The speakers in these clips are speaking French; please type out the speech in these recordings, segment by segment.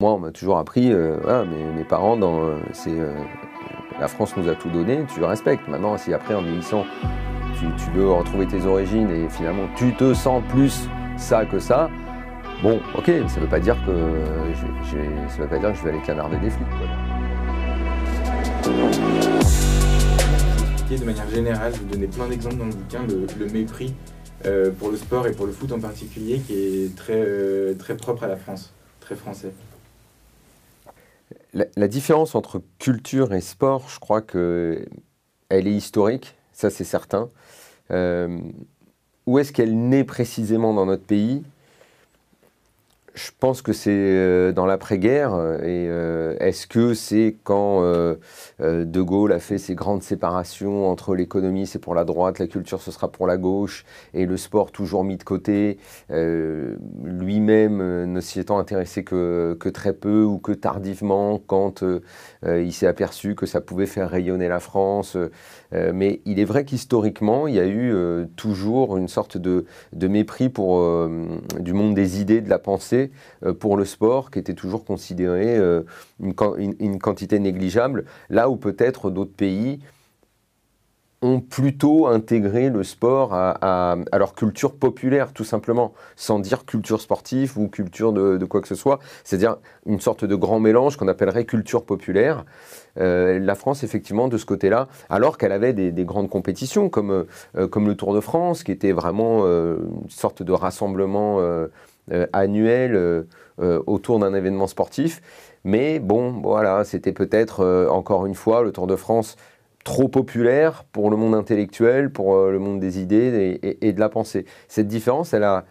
Moi, on m'a toujours appris, voilà, mes, parents, dans, c'est, la France nous a tout donné, tu le respectes. Maintenant, si après, en vieillissant, tu, veux retrouver tes origines et finalement tu te sens plus ça que ça, bon, ok, ça ne veut pas dire que je, veut pas dire que je vais aller canarder des flics. de manière générale, vous donnez plein d'exemples dans le bouquin, le, mépris euh, pour le sport et pour le foot en particulier, qui est très, euh, très propre à la France, très français. La, différence entre culture et sport, je crois que elle est historique, ça c'est certain. Euh, où est-ce qu'elle naît précisément dans notre pays? Je pense que c'est euh, dans l'après-guerre. Et euh, est-ce que c'est quand euh, De Gaulle a fait ses grandes séparations entre l'économie, c'est pour la droite, la culture, ce sera pour la gauche, et le sport toujours mis de côté, lui-même ne s'y étant intéressé que, que, très peu ou que tardivement, quand il s'est aperçu que ça pouvait faire rayonner la France. Mais il est vrai qu'historiquement, il y a eu toujours une sorte de, mépris pour, du monde des idées, de la pensée euh, pour le sport, qui était toujours considéré euh, une, quantité négligeable, là où peut-être d'autres pays ont plutôt intégré le sport à, leur culture populaire, tout simplement, sans dire culture sportive ou culture de, quoi que ce soit, c'est-à-dire une sorte de grand mélange qu'on appellerait culture populaire. Euh, la France, effectivement, de ce côté-là, alors qu'elle avait des, grandes compétitions comme, comme le Tour de France, qui était vraiment une sorte de rassemblement euh, annuel euh, euh, autour d'un événement sportif. Mais bon, voilà, c'était peut-être encore une fois le Tour de France trop populaire pour le monde intellectuel, pour le monde des idées et, de la pensée. Cette différence, elle a,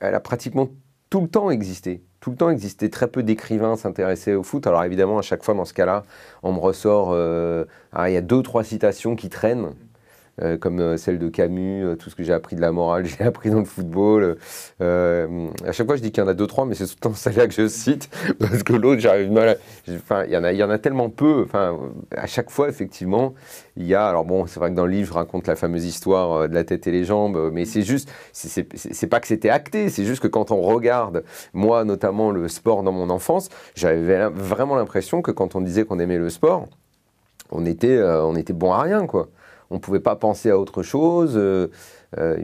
elle a pratiquement tout le temps existé. Tout le temps existé. Très peu d'écrivains s'intéressaient au foot. Alors évidemment, à chaque fois, dans ce cas-là, on me ressort... il y a deux, trois citations qui traînent. Euh, comme euh, celle de Camus, euh, tout ce que j'ai appris de la morale, j'ai appris dans le football. à chaque fois, je dis qu'il y en a deux, trois, mais c'est tout celle-là que je cite, parce que l'autre, j'arrive mal. Enfin, il y, en a, il y en a tellement peu. Enfin, à chaque fois, effectivement, il y a... Alors bon, c'est vrai que dans le livre, je raconte la fameuse histoire de la tête et les jambes, mais c'est juste... C'est pas que c'était acté, c'est juste que quand on regarde, moi, notamment, le sport dans mon enfance, j'avais vraiment l'impression que quand on disait qu'on aimait le sport, on était, on était bon à rien, quoi on ne pouvait pas penser à autre chose. Euh, euh,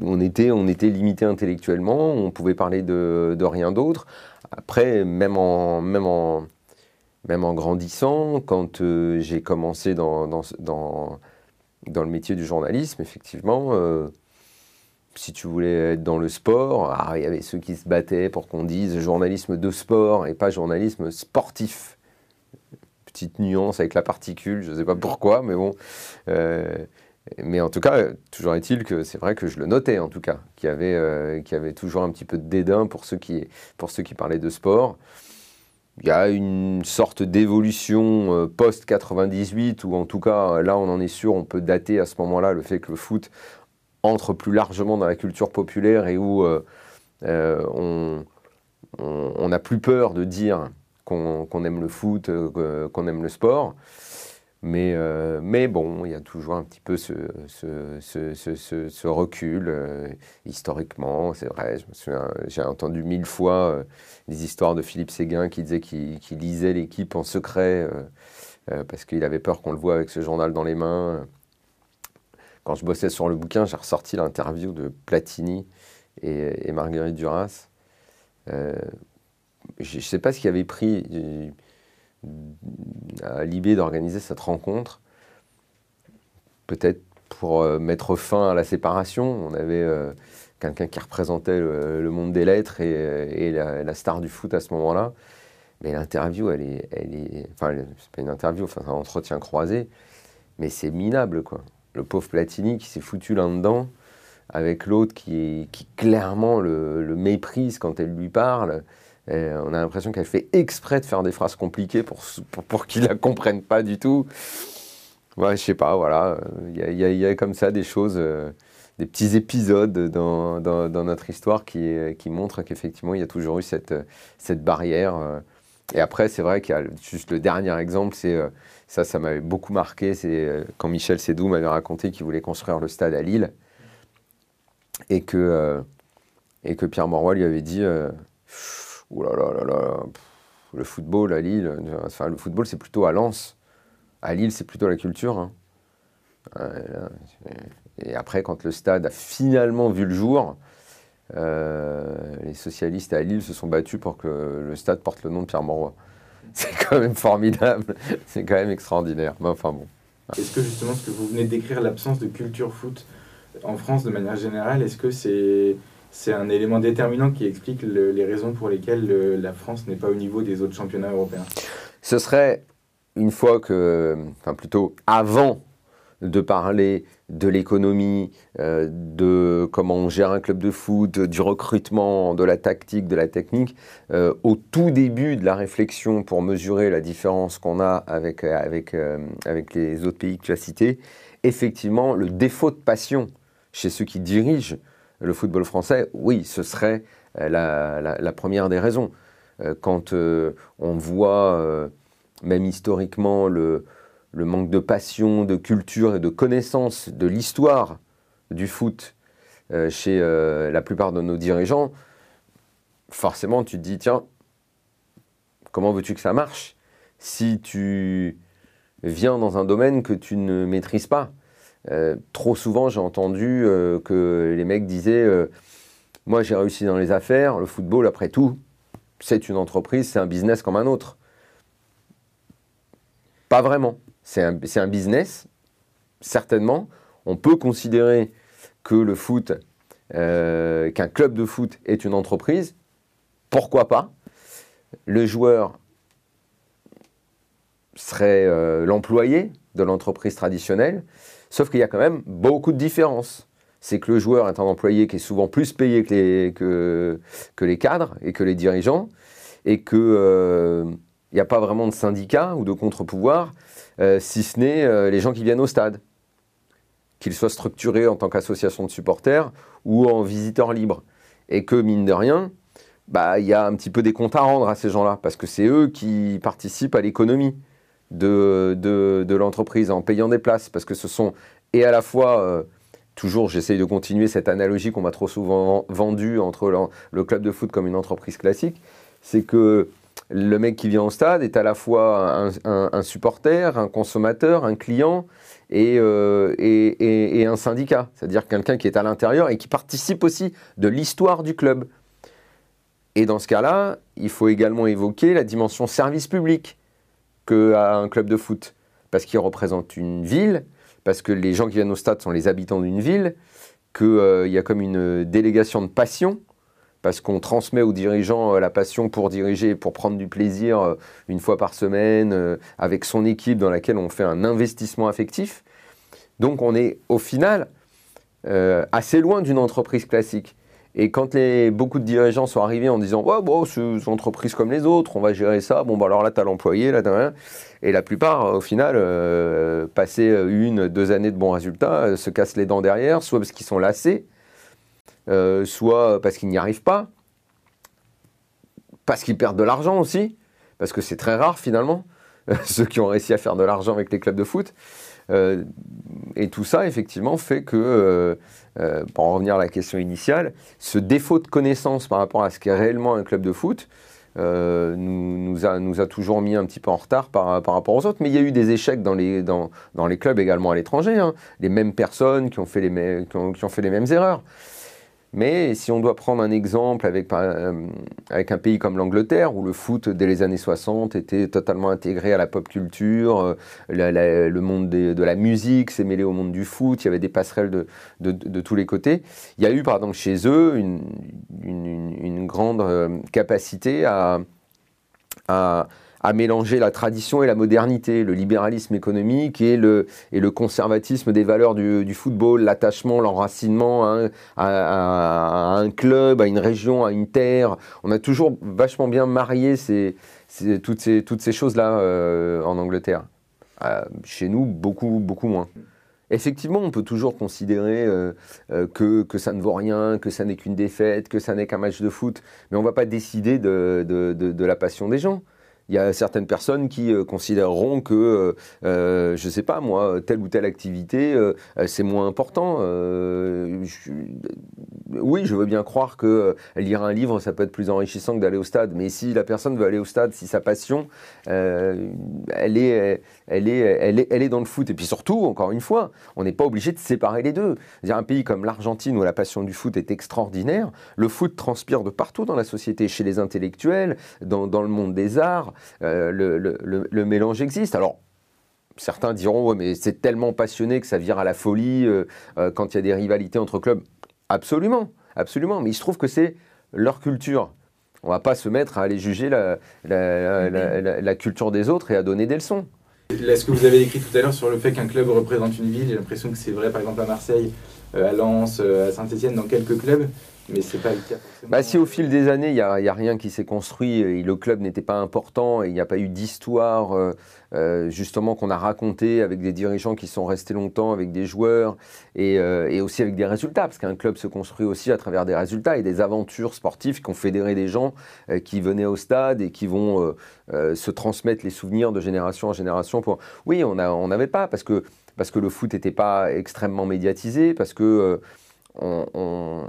on, était, limité intellectuellement, on pouvait parler de, rien d'autre. Après, même en, grandissant, quand euh, j'ai commencé dans, le métier du journalisme, effectivement, si tu voulais être dans le sport, ah, il y avait ceux qui se battaient pour qu'on dise journalisme de sport et pas journalisme sportif petite nuance avec la particule, je ne sais pas pourquoi, mais bon. Euh, mais en tout cas, toujours est-il que c'est vrai que je le notais, en tout cas, qu'il y, avait, euh, toujours un petit peu de dédain pour ceux qui, pour ceux qui parlaient de sport. Il y a une sorte d'évolution euh, post-98, où en tout cas, là on en est sûr, on peut dater à ce moment-là le fait que le foot entre plus largement dans la culture populaire et où on n'a plus peur de dire qu'on aime le foot, euh, qu'on aime le sport. Mais, euh, mais bon, il y a toujours un petit peu ce, recul euh, historiquement, c'est vrai. J'ai entendu mille fois des histoires de Philippe Séguin qui disait qu'il lisait l'équipe en secret parce qu'il avait peur qu'on le voit avec ce journal dans les mains. Quand je bossais sur le bouquin, j'ai ressorti l'interview de Platini et Marguerite Duras je ne sais pas ce qui avait pris euh, à Libé d'organiser cette rencontre. Peut-être pour euh, mettre fin à la séparation. On avait euh, quelqu'un qui représentait le, monde des lettres et, la, star du foot à ce moment-là. Mais l'interview, elle est, elle est, enfin, c'est pas une interview, c'est un entretien croisé, mais c'est minable, quoi. Le pauvre Platini qui s'est foutu là-dedans, avec l'autre qui, clairement le, méprise quand elle lui parle on a l'impression qu'elle fait exprès de faire des phrases compliquées pour, pour, pour qu'ils la comprennent pas du tout. Ouais, je sais pas, voilà. Il y, y, a comme ça des choses, euh, des petits épisodes dans, dans, notre histoire qui, qui montrent qu'effectivement, il y a toujours eu cette, cette barrière. Euh. Et après, c'est vrai qu'il y a juste le dernier exemple, c'est euh, ça, ça m'avait beaucoup marqué, c'est quand Michel Sédou m'avait raconté qu'il voulait construire le stade à Lille et que, et que Pierre Moroy lui avait dit Ouh là là là le football à Lille, enfin le football c'est plutôt à Lens. À Lille c'est plutôt la culture. Hein. Et après, quand le stade a finalement vu le jour, euh, les socialistes à Lille se sont battus pour que le stade porte le nom de Pierre Mauroy. C'est quand même formidable, c'est quand même extraordinaire. Enfin. Est-ce que justement ce que vous venez décrire, l'absence de culture foot en France de manière générale, est-ce que c'est c'est un élément déterminant qui explique les raisons pour lesquelles la France n'est pas au niveau des autres championnats européens. Ce serait une fois que, enfin plutôt avant de parler de l'économie, euh, de comment on gère un club de foot, du recrutement, de la tactique, de la technique, euh, au tout début de la réflexion pour mesurer la différence qu'on a avec, avec, euh, avec les autres pays que tu as cités, effectivement, le défaut de passion chez ceux qui dirigent le football français, oui, ce serait la, la première des raisons. Quand on voit, même historiquement, le, manque de passion, de culture et de connaissance de l'histoire du foot euh, chez euh, la plupart de nos dirigeants, forcément tu te dis, tiens, comment veux-tu que ça marche si tu viens dans un domaine que tu ne maîtrises pas? Euh, Trop souvent j'ai entendu que les mecs disaient, moi j'ai réussi dans les affaires, le football après tout, c'est une entreprise, c'est un business comme un autre. Pas vraiment. C'est un, business, certainement. On peut considérer que le foot, euh, qu'un club de foot est une entreprise. Pourquoi pas? Le joueur serait euh, l'employé de l'entreprise traditionnelle, sauf qu'il y a quand même beaucoup de différences. C'est que le joueur est un employé qui est souvent plus payé que les, cadres et que les dirigeants, et qu'il euh, n'y a pas vraiment de syndicat ou de contre-pouvoir euh, si ce n'est euh, les gens qui viennent au stade, qu'ils soient structurés en tant qu'association de supporters ou en visiteurs libres. Et que, mine de rien, bah, il y a un petit peu des comptes à rendre à ces gens-là, parce que c'est eux qui participent à l'économie de, de, l'entreprise en payant des places, parce que ce sont, et à la fois, euh, toujours j'essaye de continuer cette analogie qu'on m'a trop souvent vendue entre le, club de foot comme une entreprise classique, c'est que le mec qui vient au stade est à la fois un, supporter, un consommateur, un client euh, et, un syndicat, c'est-à-dire quelqu'un qui est à l'intérieur et qui participe aussi de l'histoire du club. Et dans ce cas-là, il faut également évoquer la dimension service public qu'a un club de foot, parce qu'il représente une ville, parce que les gens qui viennent au stade sont les habitants d'une ville, qu'il euh, y a comme une délégation de passion parce qu'on transmet aux dirigeants euh, la passion pour diriger, pour prendre du plaisir euh, une fois par semaine, avec son équipe dans laquelle on fait un investissement affectif. Donc on est au final assez loin d'une entreprise classique. Et quand beaucoup de dirigeants sont arrivés en disant ouais, bon, c'est une entreprise comme les autres, on va gérer ça, bon, bah, alors là, tu as l'employé, là, as... Et la plupart, au final, passer une, deux années de bons résultats, se cassent les dents derrière, soit parce qu'ils sont lassés, euh, soit parce qu'ils n'y arrivent pas, parce qu'ils perdent de l'argent aussi, parce que c'est très rare finalement, ceux qui ont réussi à faire de l'argent avec les clubs de foot. Euh, et tout ça, effectivement, fait que, euh, pour en revenir à la question initiale, ce défaut de connaissance par rapport à ce qu'est réellement un club de foot nous, a, toujours mis un petit peu en retard par, rapport aux autres. Mais il y a eu des échecs dans les, clubs également à l'étranger. Hein. Les mêmes personnes qui ont fait les mêmes erreurs. Mais si on doit prendre un exemple avec, euh, avec un pays comme l'Angleterre, où le foot dès les années 60 était totalement intégré à la pop culture, euh, le monde de la musique s'est mêlé au monde du foot, il y avait des passerelles de, tous les côtés, il y a eu pardon, chez eux une, grande euh, capacité à à mélanger la tradition et la modernité, le libéralisme économique et le, conservatisme des valeurs du, football, l'attachement, l'enracinement à, un club, à une région, à une terre. On a toujours vachement bien marié toutes ces, choses-là euh, en Angleterre. Euh, chez nous, beaucoup, beaucoup moins. Effectivement, on peut toujours considérer euh, que, ça ne vaut rien, que ça n'est qu'une défaite, que ça n'est qu'un match de foot, mais on ne va pas décider de, de, de, de, la passion des gens. Il y a certaines personnes qui considéreront que, je ne sais pas moi, telle ou telle activité, c'est moins important. oui, je veux bien croire que lire un livre, ça peut être plus enrichissant que d'aller au stade. Mais si la personne veut aller au stade, si sa passion, elle, est, elle, est, elle, est, dans le foot. Et puis surtout, encore une fois, on n'est pas obligé de séparer les deux. Dire un pays comme l'Argentine où la passion du foot est extraordinaire, le foot transpire de partout dans la société, chez les intellectuels, dans le monde des arts, euh, le, le, le, mélange existe. Alors, certains diront, ouais, mais c'est tellement passionné que ça vire à la folie euh, euh, quand il y a des rivalités entre clubs. Absolument, absolument. Mais il se trouve que c'est leur culture. On ne va pas se mettre à aller juger la, la, la, la culture des autres et à donner des leçons. Ce que vous avez écrit tout à l'heure sur le fait qu'un club représente une ville, j'ai l'impression que c'est vrai par exemple à Marseille, à Lens, à Saint-Etienne, dans quelques clubs, mais c'est pas le cas. Bah, si au fil des années, il n'y a, rien qui s'est construit et le club n'était pas important il n'y a pas eu d'histoire euh, euh, justement qu'on a raconté avec des dirigeants qui sont restés longtemps, avec des joueurs et, euh, aussi avec des résultats, parce qu'un club se construit aussi à travers des résultats et des aventures sportives qui ont fédéré des gens qui venaient au stade et qui vont se transmettre les souvenirs de génération en génération. Oui, on n'avait pas parce que, parce que le foot n'était pas extrêmement médiatisé, parce que on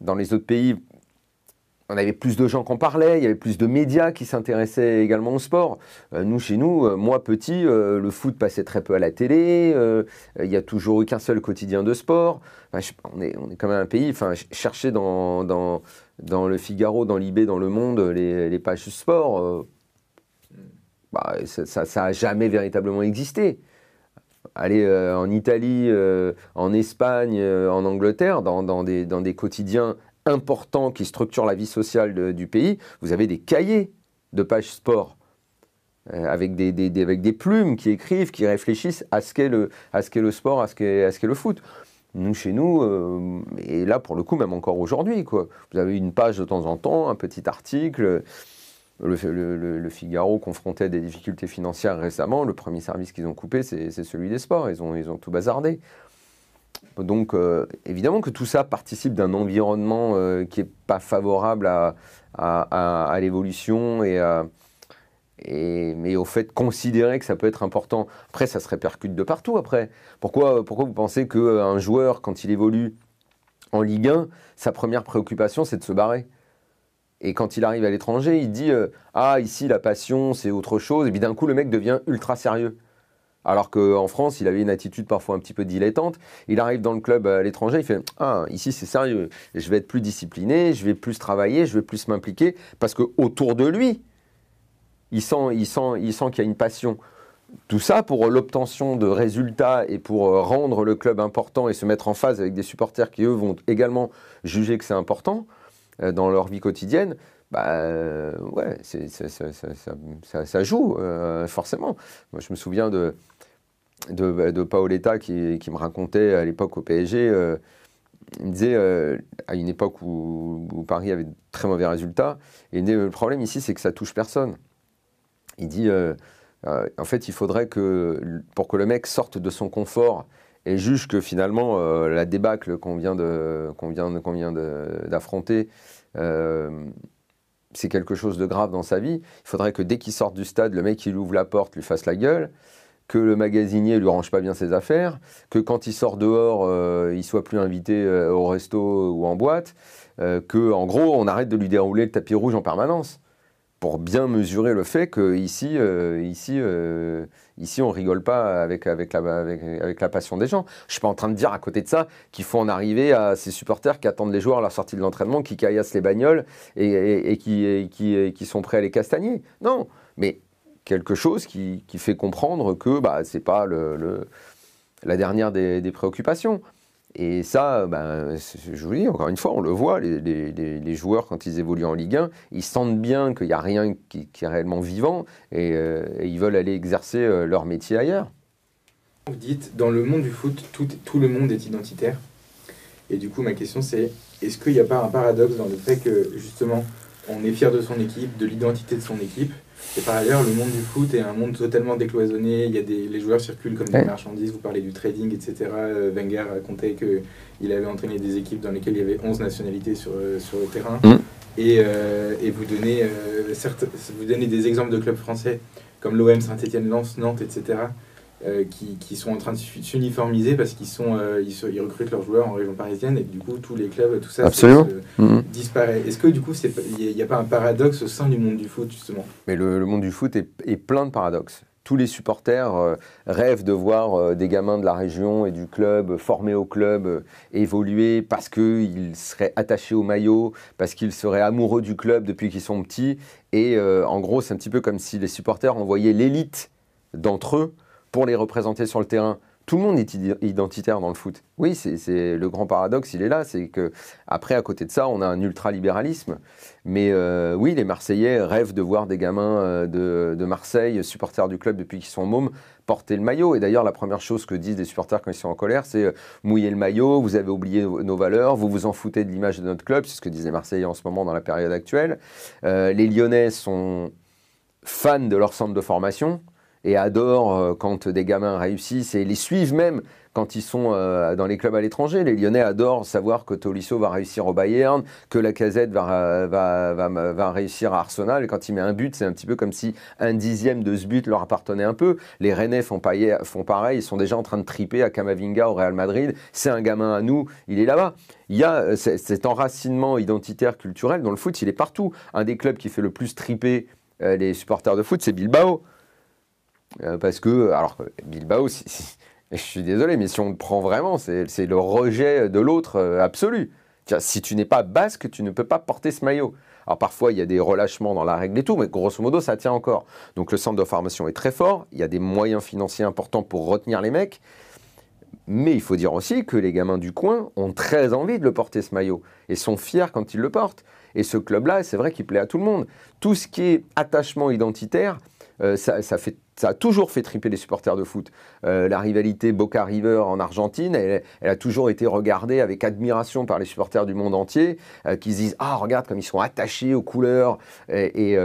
dans les autres pays, on avait plus de gens qui en parlaient, il y avait plus de médias qui s'intéressaient également au sport. Euh, nous, chez nous, euh, moi petit, euh, le foot passait très peu à la télé, il n'y a toujours eu qu'un seul quotidien de sport. on, est, quand même un pays, enfin, chercher dans, dans, dans, le Figaro, dans l'IB, dans Le Monde, les, les pages sport, bah, ça n'a jamais véritablement existé aller en Italie, en Espagne, en Angleterre, dans, des, quotidiens importants qui structurent la vie sociale du pays, vous avez des cahiers de pages sport. avec, des, plumes qui écrivent, qui réfléchissent à ce qu'est le sport, à ce qu'est le foot. Nous, chez nous, et là pour le coup, même encore aujourd'hui, vous avez une page de temps en temps, un petit article, le, Figaro confrontait des difficultés financières récemment. Le premier service qu'ils ont coupé, c'est celui des sports. Ils ont, tout bazardé. Donc, euh, évidemment que tout ça participe d'un environnement euh, qui n'est pas favorable à, à, l'évolution et, et, mais au fait de considérer que ça peut être important. Après, ça se répercute de partout. Après, pourquoi, pourquoi vous pensez qu'un joueur, quand il évolue en Ligue 1, sa première préoccupation, c'est de se barrer? Et quand il arrive à l'étranger, il dit euh, Ah, ici, la passion, c'est autre chose. Et puis d'un coup, le mec devient ultra sérieux. Alors qu'en France, il avait une attitude parfois un petit peu dilettante. Il arrive dans le club à l'étranger, il fait Ah, ici, c'est sérieux. Je vais être plus discipliné, je vais plus travailler, je vais plus m'impliquer. Parce qu'autour de lui, il sent, il sent, il sent qu'il y a une passion. Tout ça pour l'obtention de résultats et pour rendre le club important et se mettre en phase avec des supporters qui, eux, vont également juger que c'est important. Euh, dans leur vie quotidienne, bah, euh, ouais, ça, joue, euh, forcément. Moi, je me souviens de, de, Paoletta qui, qui, me racontait à l'époque au PSG, il disait, à une époque où, Paris avait de très mauvais résultats, et le problème ici, c'est que ça touche personne. Il dit, en fait, il faudrait que, pour que le mec sorte de son confort et juge que finalement euh, la débâcle qu'on vient d'affronter euh, c'est quelque chose de grave dans sa vie. Il faudrait que dès qu'il sorte du stade, le mec il ouvre la porte lui fasse la gueule, que le magasinier lui range pas bien ses affaires, que quand il sort dehors, euh, il soit plus invité au resto ou en boîte, que en gros on arrête de lui dérouler le tapis rouge en permanence pour bien mesurer le fait qu'ici, euh, ici, euh, ici, on rigole pas avec, avec, la, passion des gens. Je suis pas en train de dire à côté de ça qu'il faut en arriver à ces supporters qui attendent les joueurs à la sortie de l'entraînement, qui caillassent les bagnoles et, qui, sont prêts à les castagner. Non, mais quelque chose qui, fait comprendre que bah, ce n'est pas la dernière des préoccupations. Et ça, ben, je vous dis, encore une fois, on le voit, les, joueurs, quand ils évoluent en Ligue 1, ils sentent bien qu'il n'y a rien qui, est réellement vivant euh, et, ils veulent aller exercer euh, leur métier ailleurs. Vous dites, dans le monde du foot, tout, tout le monde est identitaire. Et du coup, ma question, c'est est-ce qu'il n'y a pas un paradoxe dans le fait que, justement, on est fier de son équipe, de l'identité de son équipe, et par ailleurs, le monde du foot est un monde totalement décloisonné. Il y a des, les joueurs circulent comme des marchandises. Vous parlez du trading, etc. Euh, Wenger racontait qu'il avait entraîné des équipes dans lesquelles il y avait 11 nationalités sur, euh, sur le terrain. Mm. Et, euh, et, vous donnez vous donnez des exemples de clubs français comme l'OM, Saint-Etienne, Lens, Nantes, etc. Euh, qui, qui, sont en train de s'uniformiser parce qu'ils sont, euh, ils, ils, recrutent leurs joueurs en région parisienne et du coup tous les clubs, tout ça Absolument. Mm-hmm. disparaît. Est-ce que du coup il n'y a, pas un paradoxe au sein du monde du foot justement? Mais le, monde du foot est, est, plein de paradoxes. Tous les supporters euh, rêvent de voir des gamins de la région et du club formés au club évoluer parce qu'ils seraient attachés au maillot, parce qu'ils seraient amoureux du club depuis qu'ils sont petits. Et en gros, c'est un petit peu comme si les supporters envoyaient l'élite d'entre eux pour les représenter sur le terrain. Tout le monde est identitaire dans le foot. Oui, c'est le grand paradoxe, il est là. C'est que après, à côté de ça, on a un ultralibéralisme. Mais euh, oui, les Marseillais rêvent de voir des gamins euh, de, Marseille, supporters du club depuis qu'ils sont mômes, porter le maillot. Et d'ailleurs, la première chose que disent les supporters quand ils sont en colère, c'est euh, mouiller le maillot, vous avez oublié nos valeurs, vous vous en foutez de l'image de notre club. C'est ce que disent les Marseillais en ce moment dans la période actuelle. les Lyonnais sont fans de leur centre de formation et adorent euh, quand des gamins réussissent et les suivent même quand ils sont euh, dans les clubs à l'étranger. Les Lyonnais adorent savoir que Tolisso va réussir au Bayern, que la casette va, va, va, va, réussir à Arsenal. Et quand il met un but, c'est un petit peu comme si un dixième de ce but leur appartenait un peu. Les Rennais font, font pareil, ils sont déjà en train de triper à Camavinga au Real Madrid. C'est un gamin à nous, il est là-bas. Il y a euh, cet enracinement identitaire culturel dans le foot, il est partout. Un des clubs qui fait le plus triper les supporters de foot, c'est Bilbao. Euh, parce que, alors, Bilbao, je suis désolé, mais si on le prend vraiment, c'est le rejet de l'autre euh, absolu. Si tu n'es pas basque, tu ne peux pas porter ce maillot. Alors parfois, il y a des relâchements dans la règle et tout, mais grosso modo, ça tient encore. Donc le centre de formation est très fort, il y a des moyens financiers importants pour retenir les mecs, mais il faut dire aussi que les gamins du coin ont très envie de le porter ce maillot et sont fiers quand ils le portent. Et ce club-là, c'est vrai qu'il plaît à tout le monde. Tout ce qui est attachement identitaire, euh, ça, fait, ça, a toujours fait triper les supporters de foot. Euh, la rivalité Boca River en Argentine, elle, a toujours été regardée avec admiration par les supporters du monde entier, euh, qui se disent Ah, regarde comme ils sont attachés aux couleurs. Et,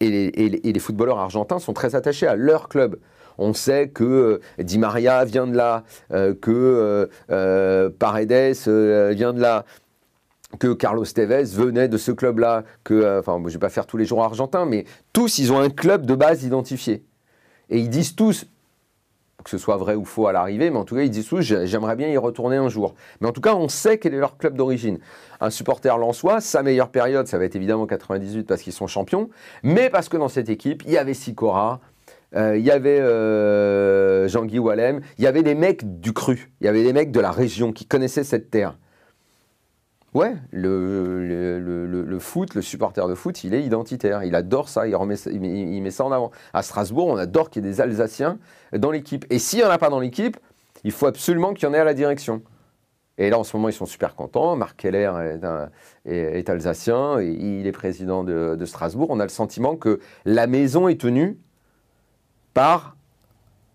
et, les, footballeurs argentins sont très attachés à leur club. On sait que Di Maria vient de là, que Paredes vient de là que Carlos Tevez venait de ce club-là, que, euh, enfin, je ne vais pas faire tous les jours argentins, mais tous, ils ont un club de base identifié. Et ils disent tous, que ce soit vrai ou faux à l'arrivée, mais en tout cas, ils disent tous, j'aimerais bien y retourner un jour. Mais en tout cas, on sait quel est leur club d'origine. Un supporter lensois, sa meilleure période, ça va être évidemment 98 parce qu'ils sont champions, mais parce que dans cette équipe, il y avait Sikora, euh, il y avait euh, Jean-Guy Wallem, il y avait des mecs du cru, il y avait des mecs de la région qui connaissaient cette terre. Ouais, le, foot, le supporter de foot, il est identitaire. Il adore ça, il, met ça en avant. À Strasbourg, on adore qu'il y ait des Alsaciens dans l'équipe. Et s'il n'y en a pas dans l'équipe, il faut absolument qu'il y en ait à la direction. Et là, en ce moment, ils sont super contents. Marc Keller est, alsacien, et il est président de, Strasbourg. On a le sentiment que la maison est tenue par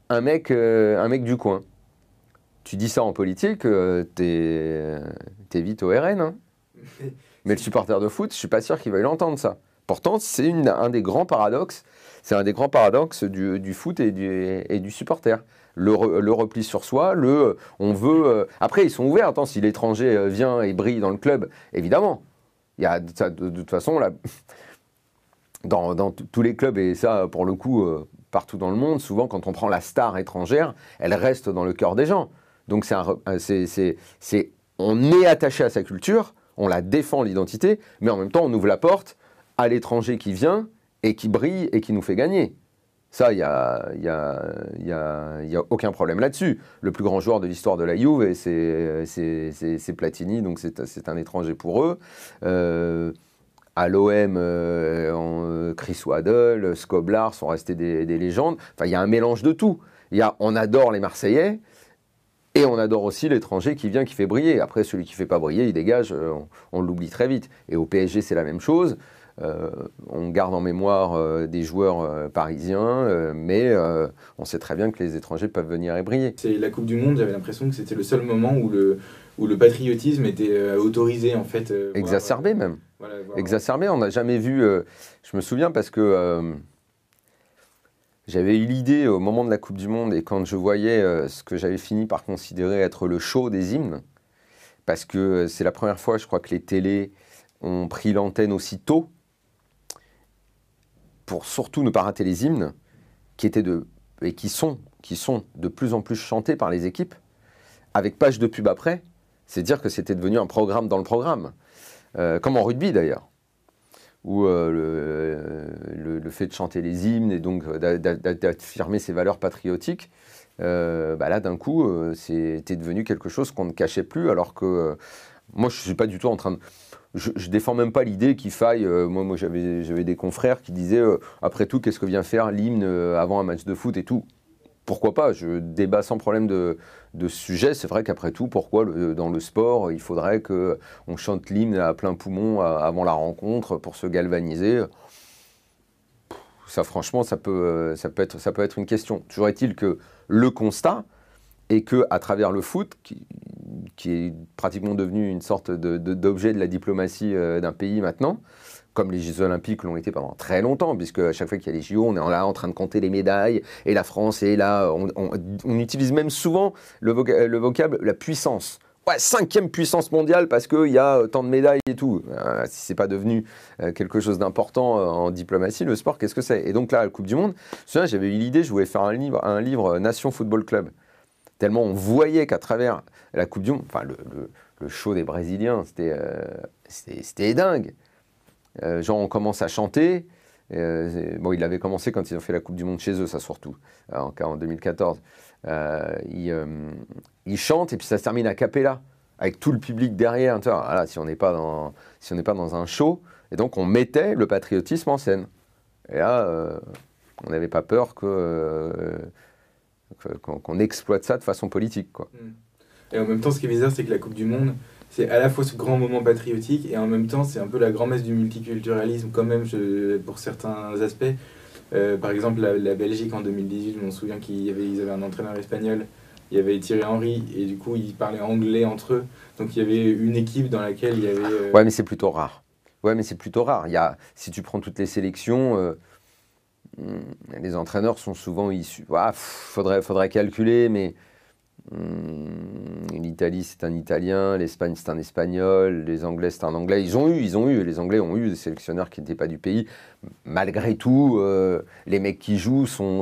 un mec, euh, un mec du coin tu dis ça en politique, euh, t'es vite au RN. Hein. Mais le supporter de foot, je suis pas sûr qu'il veuille l'entendre ça. Pourtant, c'est un des grands paradoxes. C'est un des grands paradoxes du, foot et du, et du supporter. Le, repli sur soi, le on veut. Euh, après, ils sont ouverts. Attends, si l'étranger euh, vient et brille dans le club, évidemment. Il y a de, toute façon là, dans, tous les clubs et ça pour le coup partout dans le monde, souvent quand on prend la star étrangère, elle reste dans le cœur des gens. Donc c'est on est attaché à sa culture, on la défend l'identité, mais en même temps on ouvre la porte à l'étranger qui vient et qui brille et qui nous fait gagner. Ça, il n'y a, y a, y a, y a, aucun problème là-dessus. Le plus grand joueur de l'histoire de la Juve, c'est Platini, donc c'est un étranger pour eux. Euh, à l'OM, euh, Chris Waddle, Skoblar sont restés des, des légendes. Enfin, il y a un mélange de tout. Y a, on adore les Marseillais, et on adore aussi l'étranger qui vient, qui fait briller. Après, celui qui ne fait pas briller, il dégage, euh, on, l'oublie très vite. Et au PSG, c'est la même chose. Euh, on garde en mémoire euh, des joueurs parisiens, mais on sait très bien que les étrangers peuvent venir et briller. C'est la Coupe du Monde, j'avais l'impression que c'était le seul moment où le, où le patriotisme était autorisé en fait. Exacerbé même. Exacerbé, on n'a jamais vu. je me souviens parce que j'avais eu l'idée au moment de la Coupe du Monde et quand je voyais euh, ce que j'avais fini par considérer être le show des hymnes, parce que euh, c'est la première fois, je crois, que les télés ont pris l'antenne aussi tôt. pour surtout ne pas rater les hymnes, qui étaient de, et qui sont, qui sont de plus en plus chantés par les équipes, avec page de pub après, c'est dire que c'était devenu un programme dans le programme. Euh, comme en rugby d'ailleurs, où euh, le, fait de chanter les hymnes et donc d'affirmer ses valeurs patriotiques, euh, bah là d'un coup, c'était devenu quelque chose qu'on ne cachait plus, alors que moi je ne suis pas du tout en train de... Je, défends même pas l'idée qu'il faille. moi, moi j'avais des confrères qui disaient après tout, qu'est-ce que vient faire l'hymne avant un match de foot et tout pourquoi pas Je débat sans problème de, sujet. C'est vrai qu'après tout, pourquoi dans le sport, il faudrait qu'on chante l'hymne à plein poumon avant la rencontre pour se galvaniser? Ça, franchement, être, ça peut être une question. Toujours est-il que le constat est que à travers le foot, qui, est pratiquement devenu une sorte d'objet de, la diplomatie euh, d'un pays maintenant, comme les Jeux Olympiques l'ont été pendant très longtemps, puisque à chaque fois qu'il y a les JO, on est là en train de compter les médailles, et la France est là. On, utilise même souvent le, vocable la puissance. Ouais, cinquième puissance mondiale parce qu'il y a tant de médailles et tout. Euh, si c'est pas devenu euh, quelque chose d'important euh, en diplomatie, le sport, qu'est-ce que c'est? Et donc là, la Coupe du Monde, j'avais eu l'idée, je voulais faire un livre, un livre Nation Football Club. Tellement on voyait qu'à travers la Coupe du Monde, enfin le, le show des Brésiliens, c'était dingue. Euh, genre, on commence à chanter. Euh, bon, il avait commencé quand ils ont fait la Coupe du Monde chez eux, ça surtout, euh, en, en 2014. ils, chantent et puis ça se termine à capella, avec tout le public derrière. Voilà, si on n'est pas, dans, si pas dans un show, et donc on mettait le patriotisme en scène. Et là, on n'avait pas peur que, qu'on, exploite ça de façon politique. Quoi. Et en même temps, ce qui est bizarre, c'est que la Coupe du Monde, c'est à la fois ce grand moment patriotique et en même temps c'est un peu la grand-messe du multiculturalisme quand même pour certains aspects. Euh, par exemple la, Belgique en 2018, je m'en souviens qu'ils avaient, un entraîneur espagnol, il y avait Thierry Henry et du coup ils parlaient anglais entre eux. Donc il y avait une équipe dans laquelle il y avait... Euh, ouais mais c'est plutôt rare. Ouais mais c'est plutôt rare. Il y a, si tu prends toutes les sélections... Euh, hmm, les entraîneurs sont souvent issus. Faudrait, faudrait calculer, mais L'Italie, c'est un Italien, l'Espagne, c'est un Espagnol, les Anglais, c'est un Anglais. Ils ont eu, ils ont eu, les Anglais ont eu des sélectionneurs qui n'étaient pas du pays. Malgré tout, euh, les mecs qui jouent sont,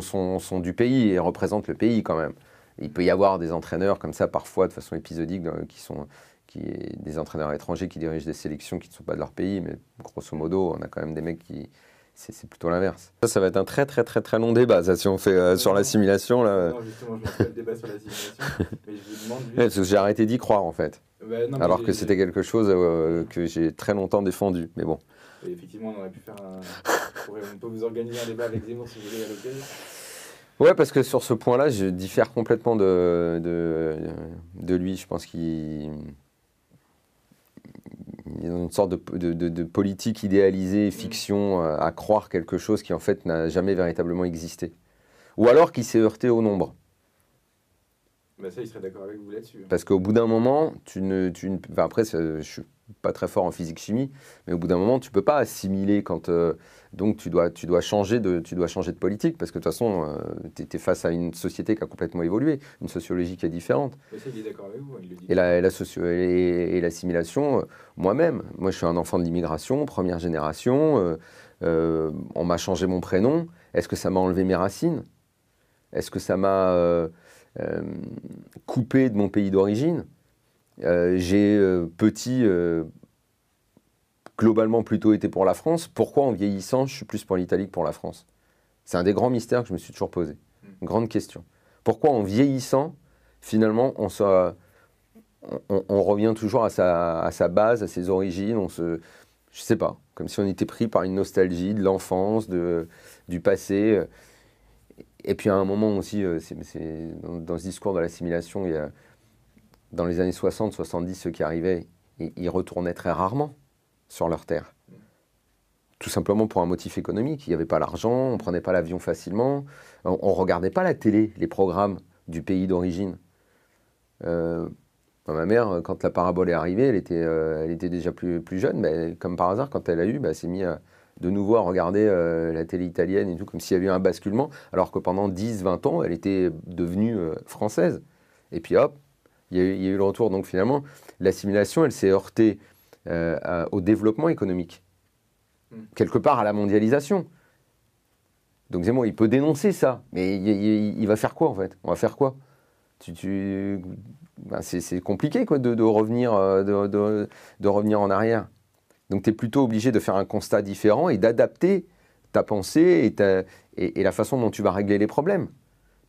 du pays et représentent le pays quand même. Il peut y avoir des entraîneurs comme ça, parfois, de façon épisodique, qui sont des entraîneurs étrangers qui dirigent des sélections qui ne sont pas de leur pays, mais grosso modo, on a quand même des mecs qui, c'est plutôt l'inverse. Ça, ça va être un très très très très long débat, ça, si on fait euh, sur l'assimilation. Là... Non, justement, je pas le débat sur l'assimilation, mais je vous demande... parce que j'ai arrêté d'y croire, en fait. Bah, Alors que c'était quelque chose euh, que j'ai très longtemps défendu, mais bon. effectivement, on aurait pu faire un... on peut vous organiser un débat avec Zemmour si vous voulez à l'occasion. Ouais, parce que sur ce point-là, je diffère complètement de, de, de lui. Je pense qu'il une sorte de, politique idéalisée, mm. fiction, euh, à croire quelque chose qui en fait n'a jamais véritablement existé. Ou alors qui s'est heurté au nombre. Bah ça, il serait d'accord avec vous là-dessus. Hein. Parce qu'au bout d'un moment, tu ne, tu ne... après, je suis pas très fort en physique-chimie, mais au bout d'un moment, tu peux pas assimiler quand... Euh, donc tu dois, tu, dois changer de, tu dois changer de politique, parce que de toute façon, euh, tu es, face à une société qui a complètement évolué, une sociologie qui est différente. Mais ça, il est d'accord avec vous, il le dit. Et, la, et, l'assimilation, euh, moi-même, moi je suis un enfant de l'immigration, première génération, on m'a changé mon prénom, est-ce que ça m'a enlevé mes racines? Est-ce que ça m'a coupé de mon pays d'origine? euh, j'ai euh, petit euh, globalement plutôt été pour la France. Pourquoi en vieillissant, je suis plus pour l'Italie que pour la France? C'est un des grands mystères que je me suis toujours posé. Une grande question. Pourquoi en vieillissant, finalement, on, on, revient toujours à sa, à sa, base, à ses origines on se, Je sais pas, comme si on était pris par une nostalgie de l'enfance, du passé. Et puis à un moment aussi, dans, dans, ce discours de l'assimilation, il y a dans les années 60, 70, ceux qui arrivaient, ils retournaient très rarement sur leur terre. Tout simplement pour un motif économique. Il n'y avait pas l'argent, on ne prenait pas l'avion facilement, on ne regardait pas la télé, les programmes du pays d'origine. Euh, ma mère, quand la parabole est arrivée, elle était, euh, déjà plus, plus jeune, mais comme par hasard, quand elle a eu, bah, elle s'est mise de nouveau à regarder euh, la télé italienne et tout, comme s'il y avait eu un basculement, alors que pendant 10-20 ans, elle était devenue française. Et puis hop, il y, a eu, le retour. Donc finalement, l'assimilation, elle s'est heurtée euh, au développement économique, hmm. quelque part à la mondialisation. Donc Zemmour, il peut dénoncer ça, mais il, va faire quoi en fait? On va faire quoi? Tu, ben, C'est compliqué quoi, de, revenir, euh, de, revenir en arrière. Donc tu es plutôt obligé de faire un constat différent et d'adapter ta pensée et, et, la façon dont tu vas régler les problèmes.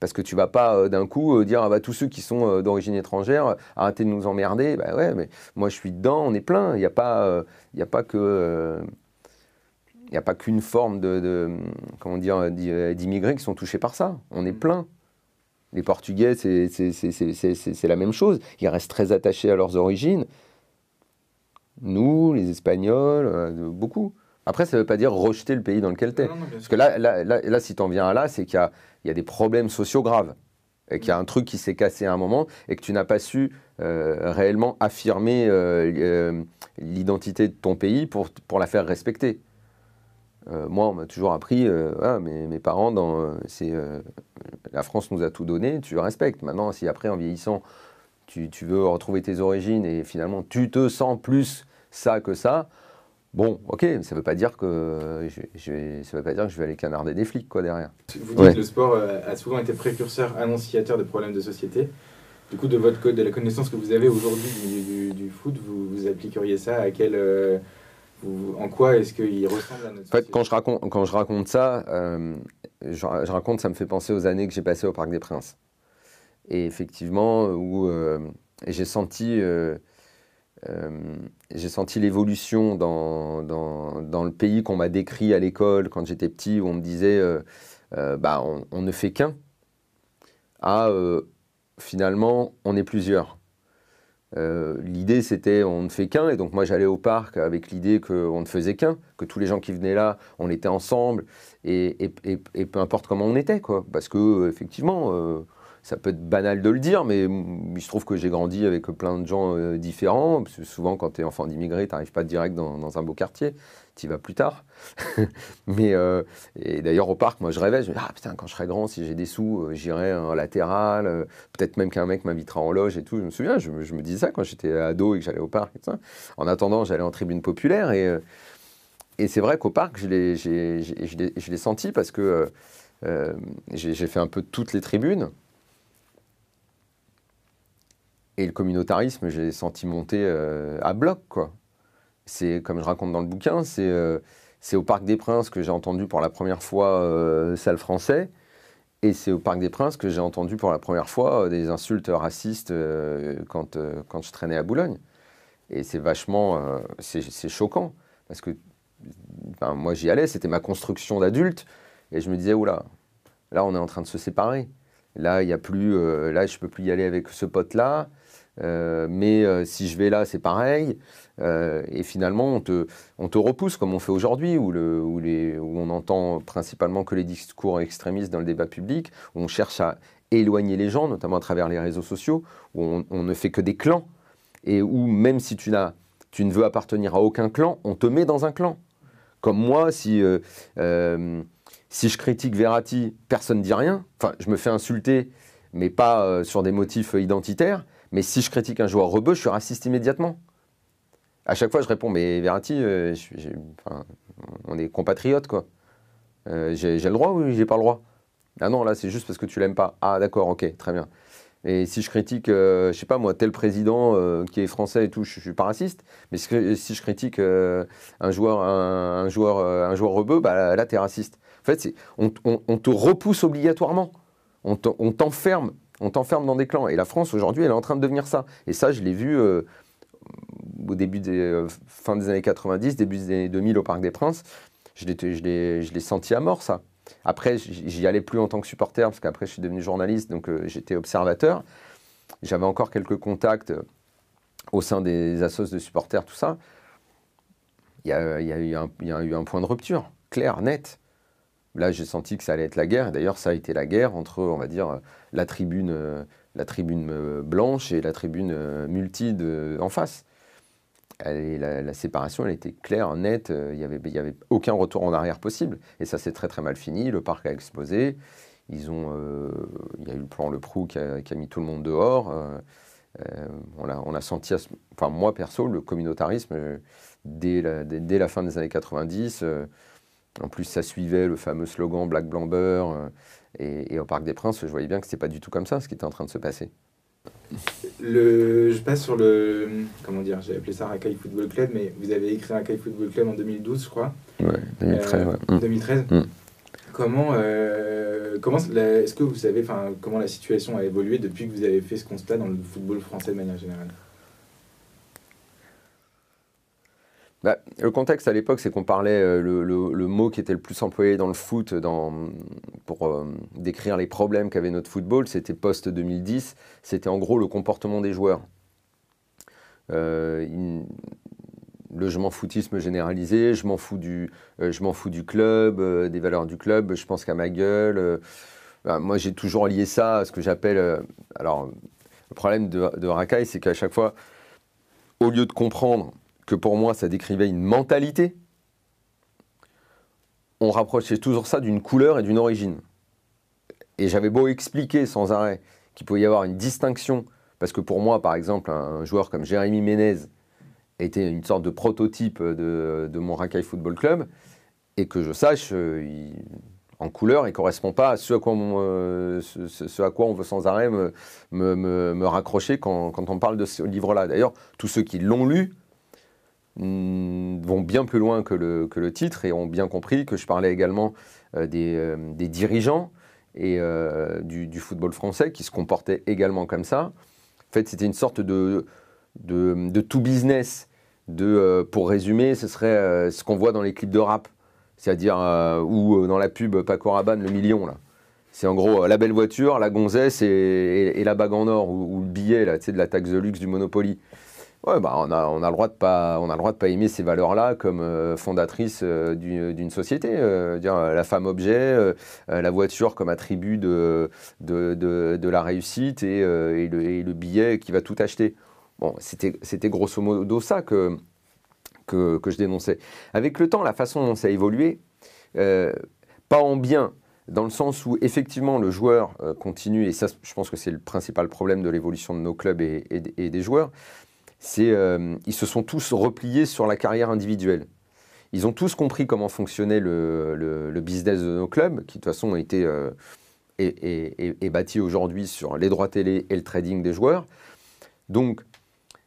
Parce que tu vas pas euh, d'un coup euh, dire à ah bah, tous ceux qui sont d'origine étrangère, arrêtez de nous emmerder. Bah ouais, mais moi je suis dedans, on est plein. Il n'y a, pas, il a pas que il a pas qu'une forme de, comment dire, euh, d'immigrés qui sont touchés par ça. On est mm. plein. Les Portugais, c'est la même chose. Ils restent très attachés à leurs origines. Nous, les Espagnols, euh, beaucoup. Après, ça ne veut pas dire rejeter le pays dans lequel tu es. Parce que là, là, là, si tu en viens à là, c'est qu'il y, y a, des problèmes sociaux graves. Et qu'il y a un truc qui s'est cassé à un moment et que tu n'as pas su euh, réellement affirmer l'identité de ton pays pour, pour la faire respecter. Euh, moi, on m'a toujours appris, euh, mes, parents, dans, euh, la France nous a tout donné, tu respectes. Maintenant, si après, en vieillissant, tu, veux retrouver tes origines et finalement, tu te sens plus ça que ça, bon, ok, ça ne veut pas dire que je, ça veut pas dire que je vais aller canarder des flics quoi derrière. Vous dites que le sport a souvent été précurseur, annonciateur de problèmes de société. Du coup, de votre de la connaissance que vous avez aujourd'hui du, foot, vous, vous appliqueriez ça à quel en quoi est-ce qu'il ressemble à notre En fait, quand je raconte, quand je raconte ça, euh, je, raconte, ça me fait penser aux années que j'ai passées au Parc des Princes. Et effectivement, où euh, j'ai senti, euh, j'ai senti l'évolution dans, dans, le pays qu'on m'a décrit à l'école quand j'étais petit, où on me disait, bah, on, ne fait qu'un, à finalement, on est plusieurs. Euh, l'idée, c'était on ne fait qu'un, et donc moi j'allais au parc avec l'idée qu'on ne faisait qu'un, que tous les gens qui venaient là, on était ensemble, et, peu importe comment on était, quoi. Parce que, euh, effectivement, euh, ça peut être banal de le dire, mais il se trouve que j'ai grandi avec plein de gens différents. Parce que souvent, quand tu es enfant d'immigré, tu n'arrives pas direct dans, un beau quartier tu vas plus tard. mais euh, et d'ailleurs au parc, moi je rêvais, je me dis, ah putain quand je serai grand, si j'ai des sous, euh, j'irai en latéral, euh, peut-être même qu'un mec m'invitera en loge et tout. Je me souviens, je, me disais ça quand j'étais ado et que j'allais au parc. En attendant, j'allais en tribune populaire et c'est vrai qu'au parc, je l'ai senti parce que j'ai fait un peu toutes les tribunes. Et le communautarisme, j'ai senti monter à bloc, quoi c'est comme je raconte dans le bouquin, euh, c'est au Parc des Princes que j'ai entendu pour la première fois euh, salle français. Et c'est au Parc des Princes que j'ai entendu pour la première fois euh, des insultes racistes quand, quand je traînais à Boulogne. Et c'est vachement. c'est choquant. Parce que moi, j'y allais, c'était ma construction d'adulte. Et je me disais, oula, là, on est en train de se séparer. Là, il y a plus, là, je peux plus y aller avec ce pote-là. Euh, mais euh, si je vais là, c'est pareil. Euh, et finalement, on te, repousse comme on fait aujourd'hui, où, on entend principalement que les discours extrémistes dans le débat public, où on cherche à éloigner les gens, notamment à travers les réseaux sociaux, où on, ne fait que des clans, et où même si tu, tu ne veux appartenir à aucun clan, on te met dans un clan. Comme moi, si, si je critique Verratti, personne ne dit rien. Enfin, je me fais insulter, mais pas sur des motifs identitaires. Mais si je critique un joueur rebeu, je suis raciste immédiatement. À chaque fois, je réponds, mais Verratti, euh, on est compatriotes, quoi. Euh, j'ai le droit ou j'ai pas le droit? Ah non, là, c'est juste parce que tu l'aimes pas. Ah d'accord, ok, très bien. Et si je critique, euh, je sais pas moi, tel président qui est français et tout, je, ne suis pas raciste. Mais si je critique un joueur, un, joueur, un rebeu, bah là, tu es raciste. En fait, on, te repousse obligatoirement. On t'enferme on t'enferme dans des clans. Et la France, aujourd'hui, elle est en train de devenir ça. Et ça, je l'ai vu euh, au début des euh, fin des années 90, début des années 2000 au Parc des Princes. Je l'ai senti à mort, ça. Après, j'y allais plus en tant que supporter, parce qu'après, je suis devenu journaliste, donc euh, j'étais observateur. J'avais encore quelques contacts au sein des assos de supporters, tout ça. Il y, a, eu un point de rupture, clair, net. Là, j'ai senti que ça allait être la guerre. D'ailleurs, ça a été la guerre entre, on va dire, la tribune, euh, la tribune euh, blanche et la tribune euh, multi en face. la, séparation, elle était claire, nette. Il n'y avait, y avait aucun retour en arrière possible. Et ça s'est très très mal fini. Le parc a explosé. Ils ont, il y a eu le plan Le Prou qui a, mis tout le monde dehors. on, a, senti, enfin moi perso, le communautarisme, dès, la, fin des années 90, En plus, ça suivait le fameux slogan Black Blanc Beurre. Et, au Parc des Princes, je voyais bien que ce pas du tout comme ça ce qui était en train de se passer. Le, je passe sur le. Comment dire J'ai appelé ça Racaille Football Club, mais vous avez écrit Racaille Football Club en 2012, je crois. Ouais, 2013. ouais. 2013. Mm. Mm. Comment, euh, comment est-ce que vous savez comment la situation a évolué depuis que vous avez fait ce constat dans le football français de manière générale? Bah, le contexte à l'époque, c'est qu'on parlait, euh, le, mot qui était le plus employé dans le foot pour euh, décrire les problèmes qu'avait notre football, c'était post-2010, c'était en gros le comportement des joueurs. Euh, le je m'en foutisme généralisé, je m'en fous, du, fous du club, des valeurs du club, je pense qu'à ma gueule. Bah, moi, j'ai toujours lié ça à ce que j'appelle. alors, le problème de, de Rakai, c'est qu'à chaque fois, au lieu de comprendre que pour moi ça décrivait une mentalité, on rapprochait toujours ça d'une couleur et d'une origine. Et j'avais beau expliquer sans arrêt qu'il pouvait y avoir une distinction, parce que pour moi, par exemple, un joueur comme Jérémy Ménez était une sorte de prototype de, mon Racaille Football Club, et que je sache, euh, en couleur, il ne correspond pas à ce à, quoi on, euh, ce, à quoi on veut sans arrêt me, raccrocher quand, on parle de ce livre-là. D'ailleurs, tous ceux qui l'ont lu vont bien plus loin que le, que le, titre et ont bien compris que je parlais également euh, des, euh, des, dirigeants et euh, du, du, football français qui se comportaient également comme ça. En fait, c'était une sorte de, de, tout business. De, pour résumer, ce serait ce qu'on voit dans les clips de rap, c'est-à-dire ou dans la pub Paco Rabanne, le million là. C'est en gros la belle voiture, la gonzesse et, et, la bague en or ou, le billet là, de la taxe de luxe du Monopoly. Ouais, bah on, a, on, a le droit de pas, on a le droit de pas aimer ces valeurs-là comme euh, fondatrice euh, d'une société. Euh, dire, la femme objet, la voiture comme attribut de, de, de, la réussite et, et, le, et, le, billet qui va tout acheter. Bon, c'était grosso modo ça que, que, que, je dénonçais. Avec le temps, la façon dont ça a évolué, pas en bien, dans le sens où effectivement le joueur continue, et ça je pense que c'est le principal problème de l'évolution de nos clubs et des joueurs, euh, ils se sont tous repliés sur la carrière individuelle. Ils ont tous compris comment fonctionnait le, business de nos clubs, qui de toute façon a été euh, est, bâti aujourd'hui sur les droits télé et le trading des joueurs. Donc,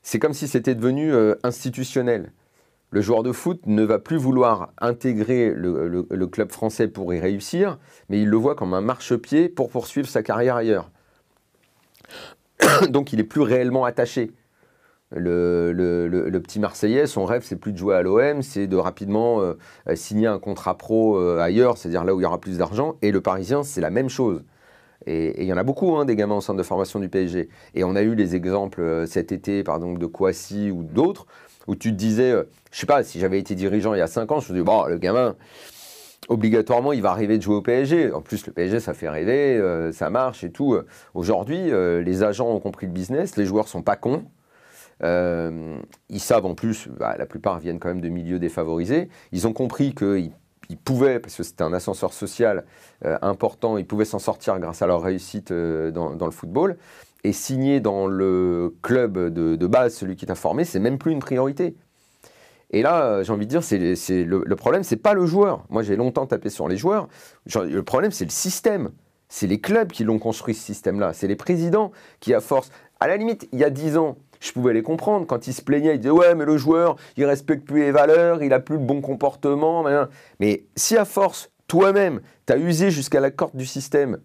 c'est comme si c'était devenu euh, institutionnel. Le joueur de foot ne va plus vouloir intégrer le, club français pour y réussir, mais il le voit comme un marchepied pour poursuivre sa carrière ailleurs. Donc, il est plus réellement attaché. Le, petit Marseillais, son rêve, c'est plus de jouer à l'OM, c'est de rapidement euh, signer un contrat pro euh, ailleurs, c'est-à-dire là où il y aura plus d'argent. Et le Parisien, c'est la même chose. Et il y en a beaucoup, hein, des gamins au centre de formation du PSG. Et on a eu les exemples euh, cet été, par exemple, de Kouassi ou d'autres, où tu te disais, je sais pas, si j'avais été dirigeant il y a 5 ans, je me disais, bon, le gamin, obligatoirement, il va arriver de jouer au PSG. En plus, le PSG, ça fait rêver, ça marche et tout. Aujourd'hui, les agents ont compris le business, les joueurs sont pas cons. Euh, ils savent en plus, bah, la plupart viennent quand même de milieux défavorisés. Ils ont compris qu'ils pouvaient, parce que c'était un ascenseur social euh, important, ils pouvaient s'en sortir grâce à leur réussite euh, dans, le football. Et signer dans le club de, base, celui qui t'a formé, c'est même plus une priorité. Et là, j'ai envie de dire, le, le, problème, c'est pas le joueur. Moi, j'ai longtemps tapé sur les joueurs. Le problème, c'est le système. C'est les clubs qui l'ont construit ce système-là. C'est les présidents qui, à force, à la limite, il y a dix ans, je pouvais les comprendre. Quand ils se plaignaient, ils disaient Ouais, mais le joueur, il respecte plus les valeurs, il a plus le bon comportement. Mais si à force, toi-même, tu as usé jusqu'à la corde du système,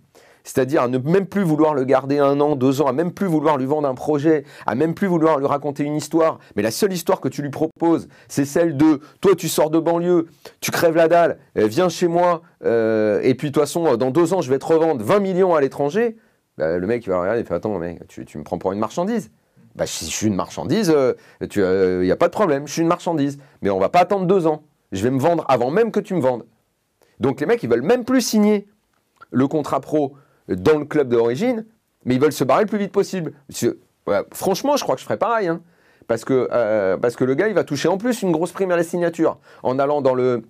c'est-à-dire à ne même plus vouloir le garder un an, deux ans, à même plus vouloir lui vendre un projet, à même plus vouloir lui raconter une histoire, mais la seule histoire que tu lui proposes, c'est celle de toi, tu sors de banlieue, tu crèves la dalle, euh, viens chez moi, euh, et puis de toute façon, dans deux ans, je vais te revendre 20 millions à l'étranger. Bah, le mec, il va regarder et fait Attends, mec, tu, tu me prends pour une marchandise bah, si je suis une marchandise, il euh, n'y a pas de problème, je suis une marchandise. Mais on va pas attendre deux ans. Je vais me vendre avant même que tu me vendes. Donc les mecs, ils veulent même plus signer le contrat pro dans le club d'origine, mais ils veulent se barrer le plus vite possible. franchement, je crois que je ferais pareil. Hein. parce, que, euh, parce que le gars, il va toucher en plus une grosse prime à la signature en allant dans le,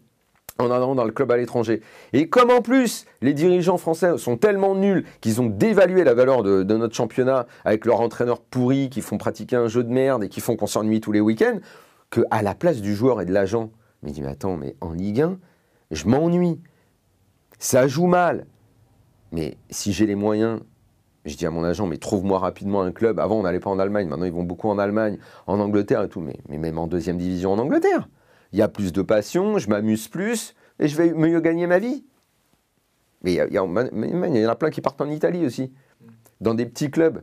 en allant dans le club à l'étranger. Et comme en plus les dirigeants français sont tellement nuls qu'ils ont dévalué la valeur de, notre championnat avec leurs entraîneurs pourris qui font pratiquer un jeu de merde et qui font qu'on s'ennuie tous les week-ends, qu'à la place du joueur et de l'agent, mais dit mais attends, mais en Ligue 1, je m'ennuie. Ça joue mal. Mais si j'ai les moyens, je dis à mon agent, mais trouve-moi rapidement un club. Avant, on n'allait pas en Allemagne. Maintenant, ils vont beaucoup en Allemagne, en Angleterre et tout. Mais même en deuxième division en Angleterre. Il y a plus de passion, je m'amuse plus et je vais mieux gagner ma vie. Mais il y, en a plein qui partent en Italie aussi, dans des petits clubs.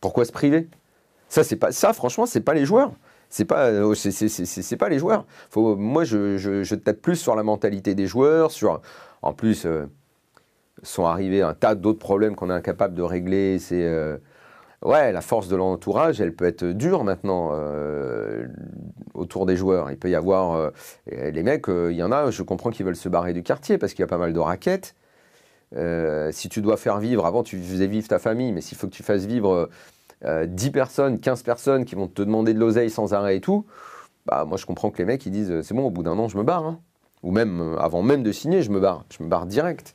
Pourquoi se priver? Ça, c'est pas ça. Franchement, c'est pas les joueurs. C'est pas, euh, pas les joueurs. Moi, je, je, plus sur la mentalité des joueurs. Sur, en plus, euh, sont arrivés un tas d'autres problèmes qu'on est incapable de régler. Euh, ouais, la force de l'entourage, elle peut être dure maintenant autour des joueurs. Il peut y avoir les mecs, il y en a, je comprends qu'ils veulent se barrer du quartier parce qu'il y a pas mal de raquettes. si tu dois faire vivre, avant tu faisais vivre ta famille, mais s'il faut que tu fasses vivre 10 euh, personnes, 15 personnes qui vont te demander de l'oseille sans arrêt et tout, bah moi je comprends que les mecs ils disent euh, c'est bon au bout d'un an je me barre. Hein. Ou même euh, avant même de signer je me barre, je me barre direct.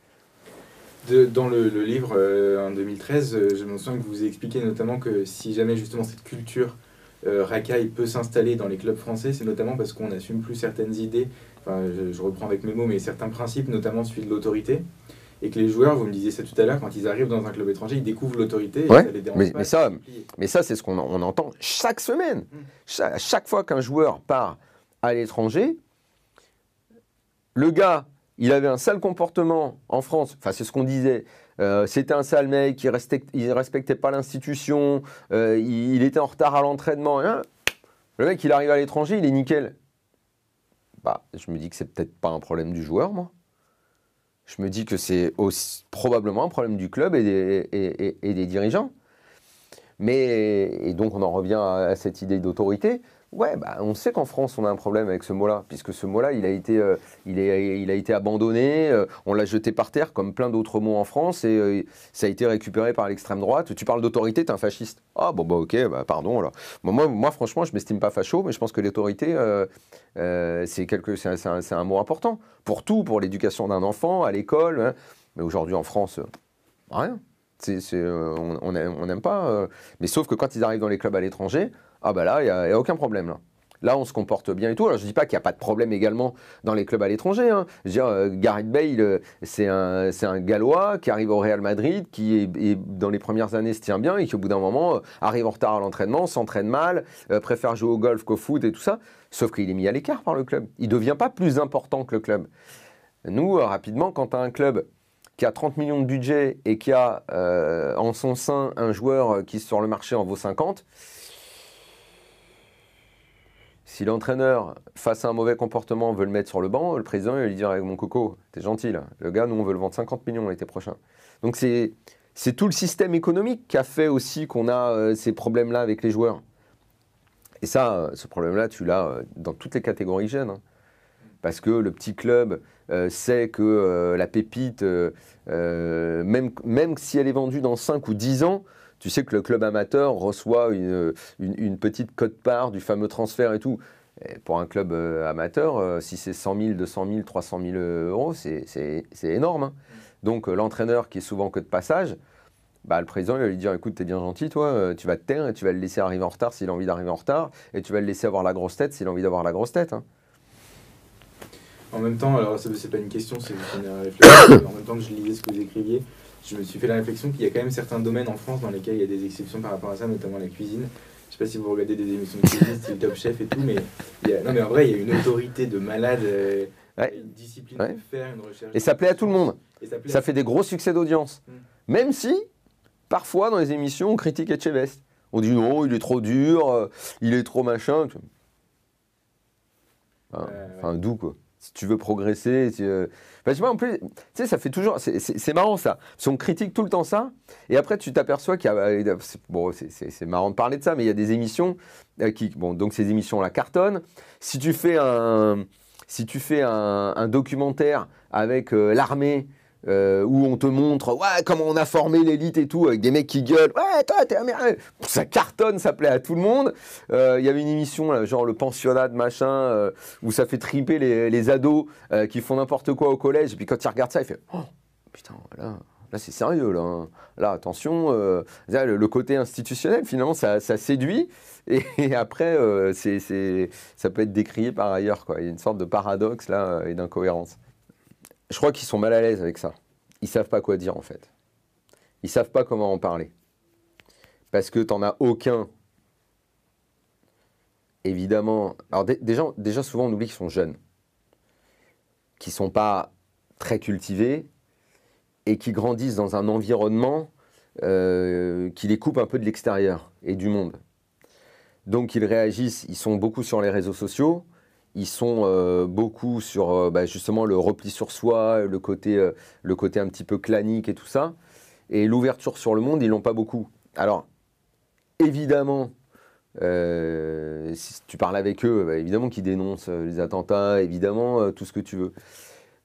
Dans le, livre en 2013, je me souviens que vous expliquez notamment que si jamais justement cette culture racaille peut s'installer dans les clubs français, c'est notamment parce qu'on n'assume plus certaines idées, enfin je, je, reprends avec mes mots, mais certains principes, notamment celui de l'autorité et que les joueurs, vous me disiez ça tout à l'heure, quand ils arrivent dans un club étranger, ils découvrent l'autorité. mais, mais, ça, mais ça, c'est ce qu'on on entend chaque semaine. Hmm. Chaque, fois qu'un joueur part à l'étranger, le gars, il avait un sale comportement en France, enfin c'est ce qu'on disait, euh, c'était un sale mec, il ne respectait pas l'institution, euh, il, était en retard à l'entraînement. Hein. Le mec, il arrive à l'étranger, il est nickel. Bah, je me dis que c'est peut-être pas un problème du joueur, moi je me dis que c'est probablement un problème du club et des, dirigeants. Mais, et donc on en revient à cette idée d'autorité. Ouais, bah, on sait qu'en France, on a un problème avec ce mot-là, puisque ce mot-là, il, a été, euh, il, il a été abandonné, euh, on l'a jeté par terre, comme plein d'autres mots en France, et euh, ça a été récupéré par l'extrême droite. Tu parles d'autorité, t'es un fasciste. Ah, bon, bah, ok, bah, pardon. Alors. moi, franchement, je m'estime pas facho, mais je pense que l'autorité, c'est, quelque, c'est, un, un, mot important. Pour tout, pour l'éducation d'un enfant, à l'école. Hein. Mais aujourd'hui, en France, rien. On n'aime pas. mais sauf que quand ils arrivent dans les clubs à l'étranger, ah bah là, il n'y a, aucun problème. Là. Là, on se comporte bien et tout. Alors, je ne dis pas qu'il n'y a pas de problème également dans les clubs à l'étranger. Hein. Je veux dire, euh, Gareth Bale, euh, c'est un, un Gallois qui arrive au Real Madrid, qui, est, dans les premières années, se tient bien et qui, au bout d'un moment, euh, arrive en retard à l'entraînement, s'entraîne mal, préfère jouer au golf qu'au foot et tout ça. Sauf qu'il est mis à l'écart par le club. Il ne devient pas plus important que le club. Nous, rapidement, quand tu as un club qui a 30 millions de budget et qui a en son sein un joueur qui, sur le marché, en vaut 50, si l'entraîneur, face à un mauvais comportement, veut le mettre sur le banc, le président va lui dire avec mon coco, t'es gentil. Le gars, nous on veut le vendre 50 millions l'été prochain. Donc c'est c'est tout le système économique qui a fait aussi qu'on a euh, ces problèmes-là avec les joueurs. Et ça, euh, ce problème-là, tu l'as euh, dans toutes les catégories jeunes. Hein. Parce que le petit club sait que la pépite, même, même si elle est vendue dans 5 ou 10 ans, tu sais que le club amateur reçoit une, petite cote-part du fameux transfert et tout. pour un club euh, amateur, euh, si c'est 100 000, 200 000, 300 000 euros, c'est énorme. Hein. Donc euh, l'entraîneur qui est souvent que de passage, bah, le président va lui dire écoute, t'es bien gentil, toi, tu vas te taire et tu vas le laisser arriver en retard s'il a envie d'arriver en retard, et tu vas le laisser avoir la grosse tête s'il a envie d'avoir la grosse tête. Hein. En même temps, alors c'est pas une question, c'est une réflexion. en même temps que je lisais ce que vous écriviez, je me suis fait la réflexion qu'il y a quand même certains domaines en France dans lesquels il y a des exceptions par rapport à ça, notamment la cuisine. Je sais pas si vous regardez des émissions de cuisine, style Top Chef et tout, mais, non, mais en vrai, il y a une autorité de malade, euh, une discipline de faire, une recherche. Et ça plaît à tout le monde. ça fait des gros succès d'audience. Hmm. Même si, parfois, dans les émissions, on critique Etchebest. On dit non, il est trop dur, euh, il est trop machin. Enfin, d'où quoi si tu veux progresser. Euh, en plus, tu sais, ça fait toujours. C'est marrant ça. Si on critique tout le temps ça, et après tu t'aperçois qu'il y a. Euh, bon, c'est marrant de parler de ça, mais il y a des émissions euh, qui. Bon, donc ces émissions-là cartonnent. Si tu fais un. Si tu fais un documentaire avec l'armée euh, où on te montre ouais comment on a formé l'élite et tout avec des mecs qui gueulent ouais toi t'es américain ça cartonne ça plaît à tout le monde euh, il y avait une émission genre le pensionnat de machin euh, où ça fait triper les, ados qui font n'importe quoi au collège et puis quand ils regardent ça il fait oh putain là Là, c'est sérieux. Là, hein. là attention, le, côté institutionnel, finalement, ça, séduit. Et, après, ça peut être décrié par ailleurs. Quoi. Il y a une sorte de paradoxe là et d'incohérence. Je crois qu'ils sont mal à l'aise avec ça. Ils savent pas quoi dire, en fait. Ils savent pas comment en parler. Parce que tu n'en as aucun. Évidemment. Alors, déjà, déjà, souvent, on oublie qu'ils sont jeunes. Qui sont pas très cultivés et qui grandissent dans un environnement euh, qui les coupe un peu de l'extérieur et du monde. Donc ils réagissent, ils sont beaucoup sur les réseaux sociaux, ils sont euh, beaucoup sur euh, bah, justement le repli sur soi, le côté, le côté un petit peu clanique et tout ça. Et l'ouverture sur le monde, ils l'ont pas beaucoup. Alors, évidemment, si tu parles avec eux, bah, évidemment qu'ils dénoncent les attentats, évidemment tout ce que tu veux.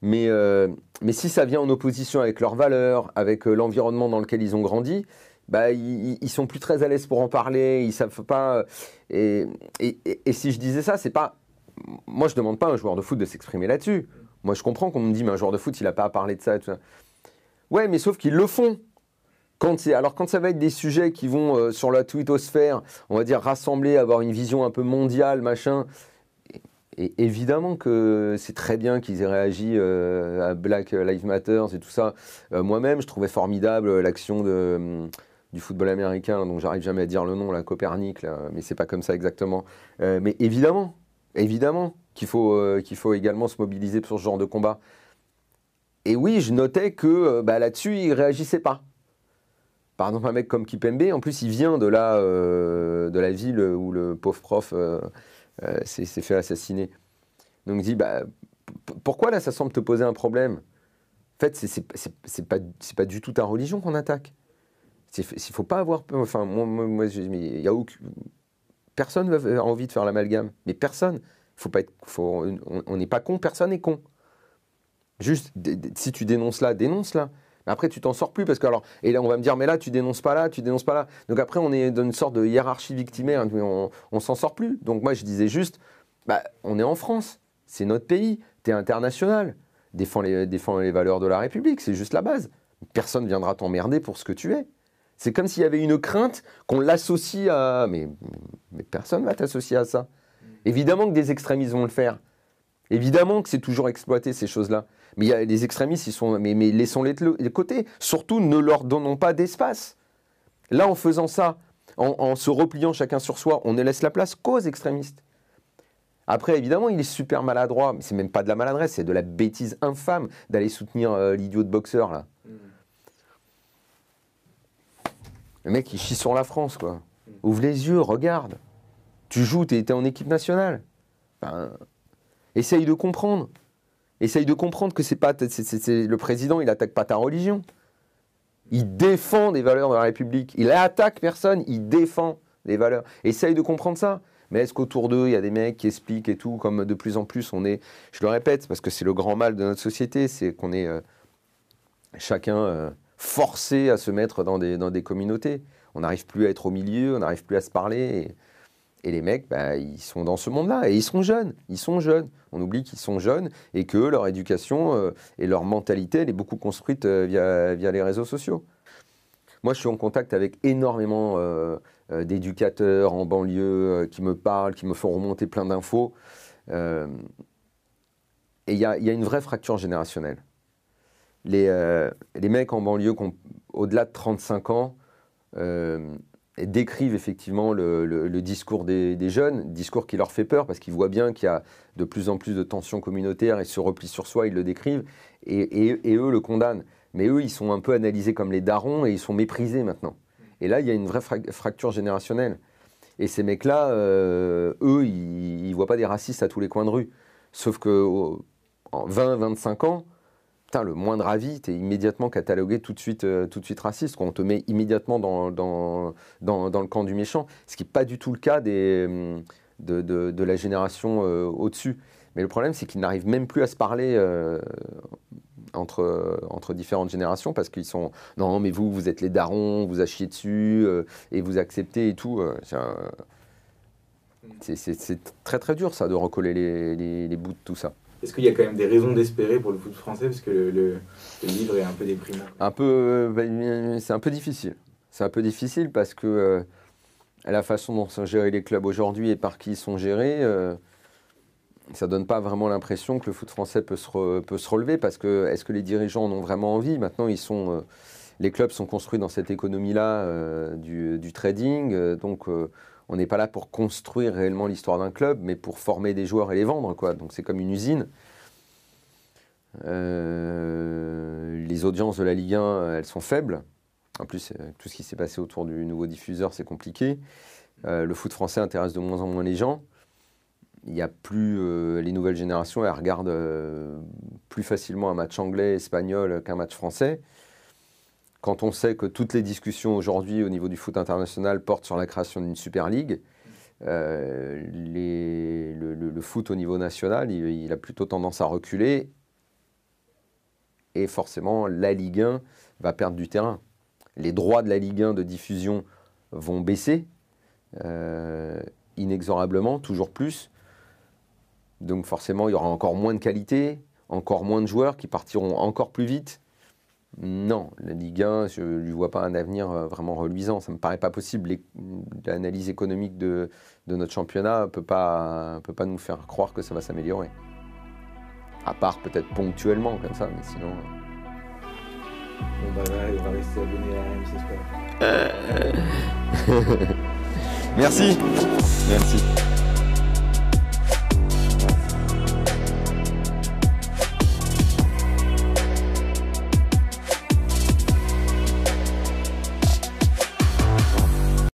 Mais, euh, mais si ça vient en opposition avec leurs valeurs, avec euh, l'environnement dans lequel ils ont grandi, bah, ils, ils, sont plus très à l'aise pour en parler, ils savent pas. Et, et, si je disais ça, c'est pas. Moi, je demande pas à un joueur de foot de s'exprimer là-dessus. Moi, je comprends qu'on me dit, mais un joueur de foot, il n'a pas à parler de ça, tout ça. Ouais, mais sauf qu'ils le font. Quand alors quand ça va être des sujets qui vont euh, sur la twittosphère, on va dire rassembler, avoir une vision un peu mondiale, machin, et évidemment que c'est très bien qu'ils aient réagi euh, à Black Lives Matter et tout ça. Euh, moi-même, je trouvais formidable l'action hum, du football américain, dont j'arrive jamais à dire le nom, la Copernic, là, mais c'est pas comme ça exactement. Mais évidemment, évidemment qu'il faut, qu'il faut également se mobiliser pour ce genre de combat. Et oui, je notais que bah, là-dessus, ils réagissaient pas. Par exemple, un mec comme Kipembe, en plus, il vient de la, de la ville où le pauvre prof euh, s'est fait assassiner. Donc il dit, bah, pourquoi là ça semble te poser un problème? En fait, c'est pas, pas du tout ta religion qu'on attaque. Il faut pas avoir Enfin, moi, moi, il y a personne n'a envie de faire l'amalgame. Mais personne. On n'est pas con, personne n'est con. Juste, si tu dénonces là, dénonce là. Mais après, tu t'en sors plus parce que alors, et là, on va me dire, mais là, tu dénonces pas là, tu dénonces pas là. Donc après, on est dans une sorte de hiérarchie victimaire, hein, on, on s'en sort plus. Donc moi, je disais juste, bah, on est en France, c'est notre pays, tu es international, défends les, défends les valeurs de la République, c'est juste la base. Personne viendra t'emmerder pour ce que tu es. C'est comme s'il y avait une crainte qu'on l'associe à. Mais, personne va t'associer à ça. Évidemment que des extrémistes vont le faire. Évidemment que c'est toujours exploité ces choses-là. Mais des extrémistes, ils sont, mais, laissons-les de côté. Surtout, ne leur donnons pas d'espace. Là, en faisant ça, en, se repliant chacun sur soi, on ne laisse la place qu'aux extrémistes. Après, évidemment, il est super maladroit, mais c'est même pas de la maladresse, c'est de la bêtise infâme d'aller soutenir euh, l'idiot de boxeur là. Mm. Le mec, il chie sur la France, quoi. Ouvre les yeux, regarde. Tu joues, t'es en équipe nationale. Enfin, essaye de comprendre. Essaye de comprendre que c'est pas le président, il attaque pas ta religion. Il défend des valeurs de la République. Il attaque personne, il défend des valeurs. Essaye de comprendre ça. Mais est-ce qu'autour d'eux, il y a des mecs qui expliquent et tout, comme de plus en plus on est, je le répète, parce que c'est le grand mal de notre société, c'est qu'on est, euh, chacun euh, forcé à se mettre dans des, dans des communautés. On n'arrive plus à être au milieu, on n'arrive plus à se parler. Et les mecs, bah, ils sont dans ce monde-là et ils sont jeunes. Ils sont jeunes. On oublie qu'ils sont jeunes et que leur éducation euh, et leur mentalité, elle est beaucoup construite euh, via, via les réseaux sociaux. Moi, je suis en contact avec énormément euh, d'éducateurs en banlieue qui me parlent, qui me font remonter plein d'infos. et il y y a, une vraie fracture générationnelle. Les, les mecs en banlieue au-delà de 35 ans, décrivent effectivement le, discours des, jeunes, discours qui leur fait peur parce qu'ils voient bien qu'il y a de plus en plus de tensions communautaires et se replient sur soi, ils le décrivent, et, eux le condamnent. Mais eux, ils sont un peu analysés comme les darons et ils sont méprisés maintenant. Et là, il y a une vraie fracture générationnelle. Et ces mecs-là, euh, eux, ils ne voient pas des racistes à tous les coins de rue. Sauf que en 20-25 ans, le moindre avis, tu es immédiatement catalogué tout de suite, euh, tout de suite raciste. On te met immédiatement dans, dans, dans, le camp du méchant, ce qui n'est pas du tout le cas des, hum, de, de, la génération euh, au-dessus. Mais le problème, c'est qu'ils n'arrivent même plus à se parler euh, entre, entre différentes générations parce qu'ils sont non, mais vous, vous êtes les darons, vous achiez dessus et vous acceptez et tout. c'est très très dur ça de recoller les, les bouts de tout ça. Est-ce qu'il y a quand même des raisons d'espérer pour le foot français? Parce que le, livre est un peu déprimant. Un peu, ben, c'est un peu difficile. C'est un peu difficile parce que la façon dont sont gérés les clubs aujourd'hui et par qui ils sont gérés, ça donne pas vraiment l'impression que le foot français peut se, peut se relever parce que est-ce que les dirigeants en ont vraiment envie? Maintenant, ils sont, euh, les clubs sont construits dans cette économie-là euh, du, trading, euh, donc on n'est pas là pour construire réellement l'histoire d'un club, mais pour former des joueurs et les vendre. Donc c'est comme une usine. les audiences de la Ligue 1, elles sont faibles. En plus, tout ce qui s'est passé autour du nouveau diffuseur, c'est compliqué. le foot français intéresse de moins en moins les gens il n'y a plus euh, les nouvelles générations, elles regardent euh, plus facilement un match anglais, espagnol qu'un match français. Quand on sait que toutes les discussions aujourd'hui au niveau du foot international portent sur la création d'une Super League, euh, le, foot au niveau national, il, a plutôt tendance à reculer. Et forcément, la Ligue 1 va perdre du terrain. Les droits de la Ligue 1 de diffusion vont baisser inexorablement, toujours plus. Donc forcément, il y aura encore moins de qualité, encore moins de joueurs qui partiront encore plus vite. Non, la Ligue 1, je ne lui vois pas un avenir euh, vraiment reluisant. Ça ne me paraît pas possible. L'analyse économique de, notre championnat ne peut pas, peut pas nous faire croire que ça va s'améliorer. À part peut-être ponctuellement comme ça, mais sinon... Bon bah on va rester abonné à RMC Sport. Merci. Merci.